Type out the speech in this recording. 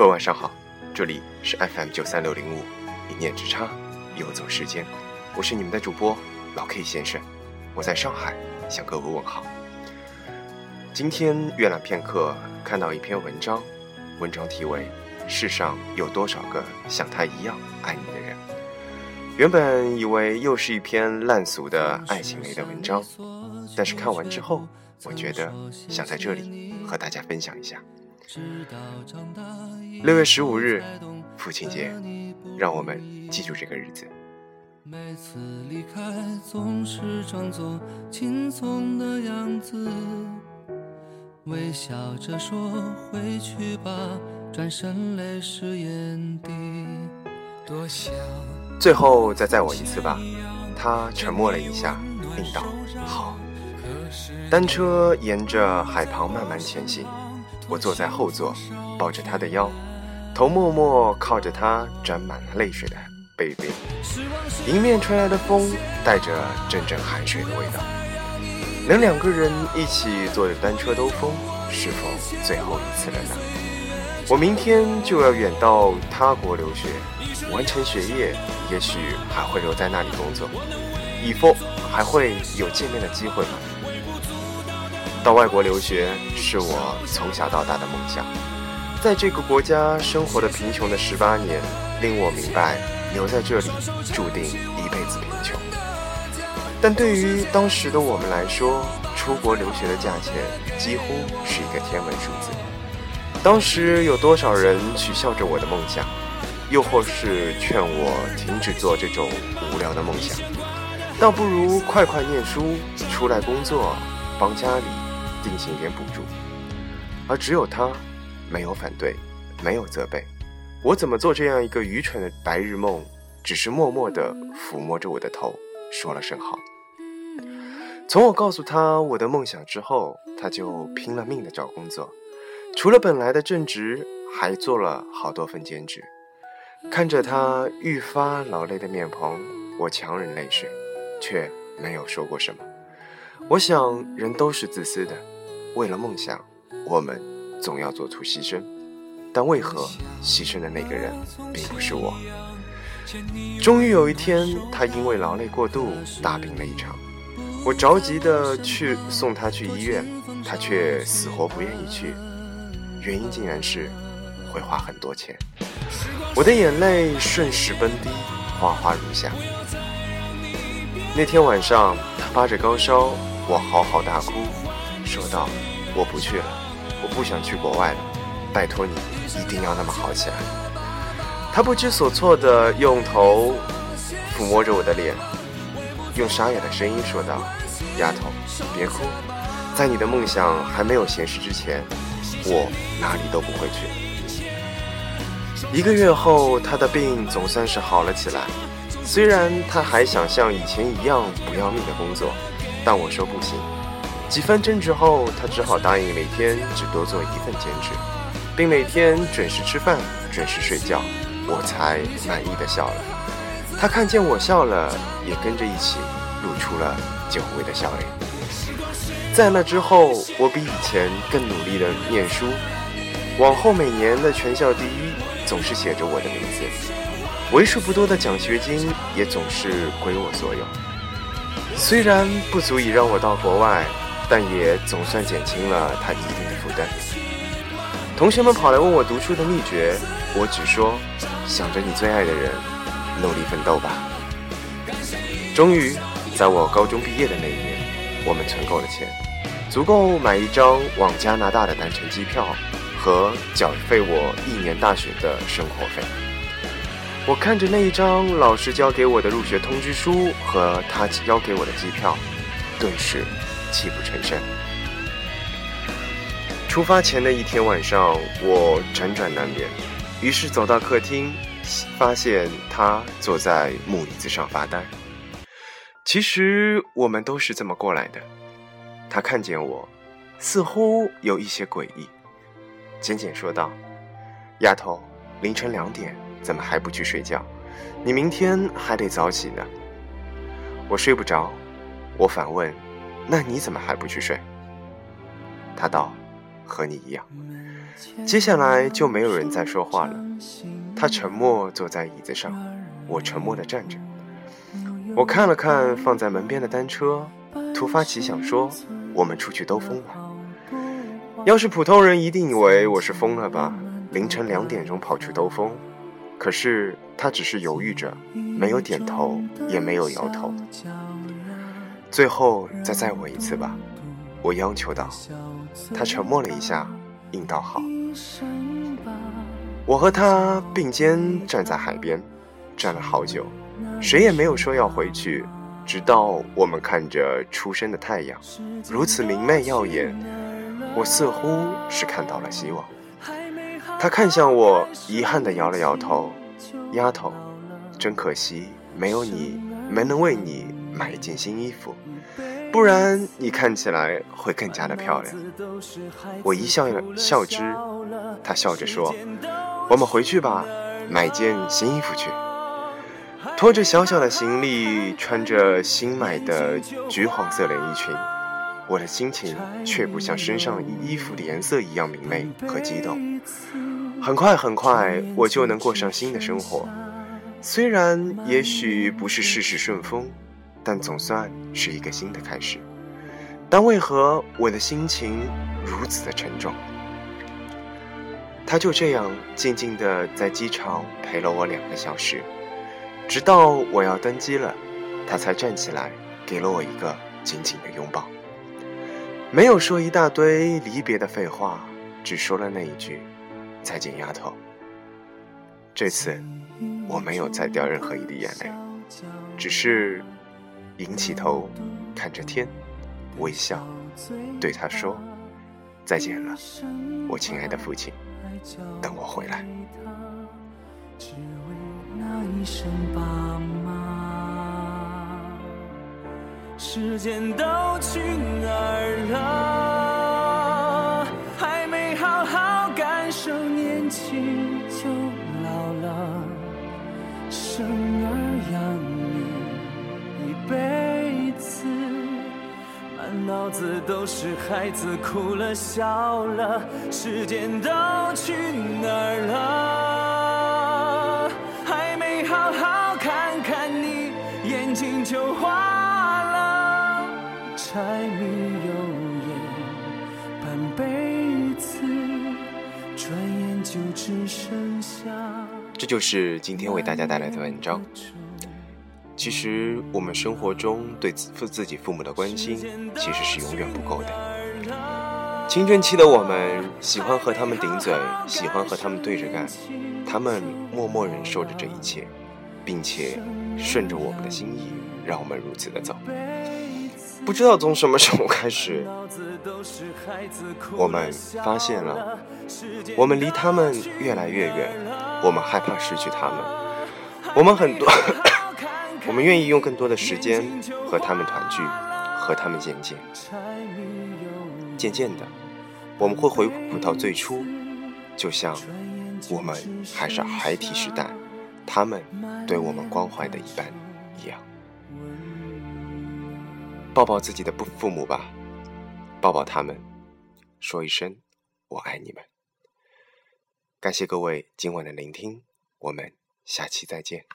各位晚上好，这里是 FM 九三六零五，一念之差，游走时间，我是你们的主播老 K 先生，我在上海向各位问好。今天阅览片刻，看到一篇文章，文章题为《世上有多少个像他一样爱你的人》。原本以为又是一篇烂俗的爱情类的文章，但是看完之后，我觉得想在这里和大家分享一下。六月十五日，父亲节，让我们记住这个日子。每次离开总是装作轻松的样子，微笑着说回去吧，转身泪湿眼底。多想最后再载我一次吧。他沉默了一下，并道：“好。”单车沿着海旁慢慢前行。我坐在后座，抱着他的腰，头默默靠着他沾满了泪水的背背。迎面吹来的风带着阵阵海水的味道。能两个人一起坐着单车兜风，是否最后一次了呢？我明天就要远到他国留学，完成学业，也许还会留在那里工作。以后还会有见面的机会吗？到外国留学是我从小到大的梦想，在这个国家生活的贫穷的十八年，令我明白留在这里注定一辈子贫穷。但对于当时的我们来说，出国留学的价钱几乎是一个天文数字。当时有多少人取笑着我的梦想，又或是劝我停止做这种无聊的梦想，倒不如快快念书，出来工作，帮家里。进行一点补助，而只有他，没有反对，没有责备，我怎么做这样一个愚蠢的白日梦？只是默默地抚摸着我的头，说了声好。从我告诉他我的梦想之后，他就拼了命地找工作，除了本来的正职，还做了好多份兼职。看着他愈发劳累的面庞，我强忍泪水，却没有说过什么。我想，人都是自私的。为了梦想，我们总要做出牺牲。但为何牺牲的那个人并不是我？终于有一天，他因为劳累过度大病了一场。我着急的去送他去医院，他却死活不愿意去。原因竟然是会花很多钱。我的眼泪瞬时奔滴，哗哗如下。那天晚上，他发着高烧。我嚎啕大哭，说道：“我不去了，我不想去国外了，拜托你一定要那么好起来。”他不知所措地用头抚摸着我的脸，用沙哑的声音说道：“丫头，别哭，在你的梦想还没有现实之前，我哪里都不会去。”一个月后，他的病总算是好了起来，虽然他还想像以前一样不要命的工作。但我说不行。几番争执后，他只好答应每天只多做一份兼职，并每天准时吃饭、准时睡觉。我才满意的笑了。他看见我笑了，也跟着一起露出了久违的笑脸。在那之后，我比以前更努力的念书，往后每年的全校第一总是写着我的名字，为数不多的奖学金也总是归我所有。虽然不足以让我到国外，但也总算减轻了他一定的负担。同学们跑来问我读书的秘诀，我只说：想着你最爱的人，努力奋斗吧。终于，在我高中毕业的那一年，我们存够了钱，足够买一张往加拿大的单程机票和缴费我一年大学的生活费。我看着那一张老师交给我的入学通知书和他交给我的机票，顿时泣不成声。出发前的一天晚上，我辗转难眠，于是走到客厅，发现他坐在木椅子上发呆。其实我们都是这么过来的。他看见我，似乎有一些诡异，简简说道：“丫头，凌晨两点。”怎么还不去睡觉？你明天还得早起呢。我睡不着，我反问：“那你怎么还不去睡？”他道：“和你一样。”接下来就没有人再说话了。他沉默坐在椅子上，我沉默地站着。我看了看放在门边的单车，突发奇想说：“我们出去兜风吧。”要是普通人，一定以为我是疯了吧？凌晨两点钟跑去兜风。可是他只是犹豫着，没有点头，也没有摇头。最后再载我一次吧，我央求道。他沉默了一下，应道好。我和他并肩站在海边，站了好久，谁也没有说要回去。直到我们看着初升的太阳，如此明媚耀眼，我似乎是看到了希望。他看向我，遗憾地摇了摇头：“丫头，真可惜，没有你，没能为你买一件新衣服。”不然你看起来会更加的漂亮。我一笑笑之，他笑着说：“我们回去吧，买件新衣服去。”拖着小小的行李，穿着新买的橘黄色连衣裙，我的心情却不像身上衣服的颜色一样明媚和激动。很快很快，我就能过上新的生活，虽然也许不是事事顺风。但总算是一个新的开始，但为何我的心情如此的沉重？他就这样静静的在机场陪了我两个小时，直到我要登机了，他才站起来给了我一个紧紧的拥抱，没有说一大堆离别的废话，只说了那一句：“再见，丫头。”这次我没有再掉任何一滴眼泪，只是。仰起头，看着天，微笑，对他说：“再见了，我亲爱的父亲，等我回来。”时间都去哪儿了？子都是孩子哭了笑了，时间都去哪儿了？还没好好看看你，眼睛就花了。柴米油盐半辈子，转眼就只剩下。这就是今天为大家带来的文章。其实，我们生活中对父自己父母的关心，其实是永远不够的。青春期的我们，喜欢和他们顶嘴，喜欢和他们对着干，他们默默忍受着这一切，并且顺着我们的心意，让我们如此的走。不知道从什么时候开始，我们发现了，我们离他们越来越远，我们害怕失去他们，我们很多。我们愿意用更多的时间和他们团聚，和他们见见。渐渐的，我们会回顾到最初，就像我们还是孩提时代，他们对我们关怀的一般一样。抱抱自己的父父母吧，抱抱他们，说一声我爱你们。感谢各位今晚的聆听，我们下期再见。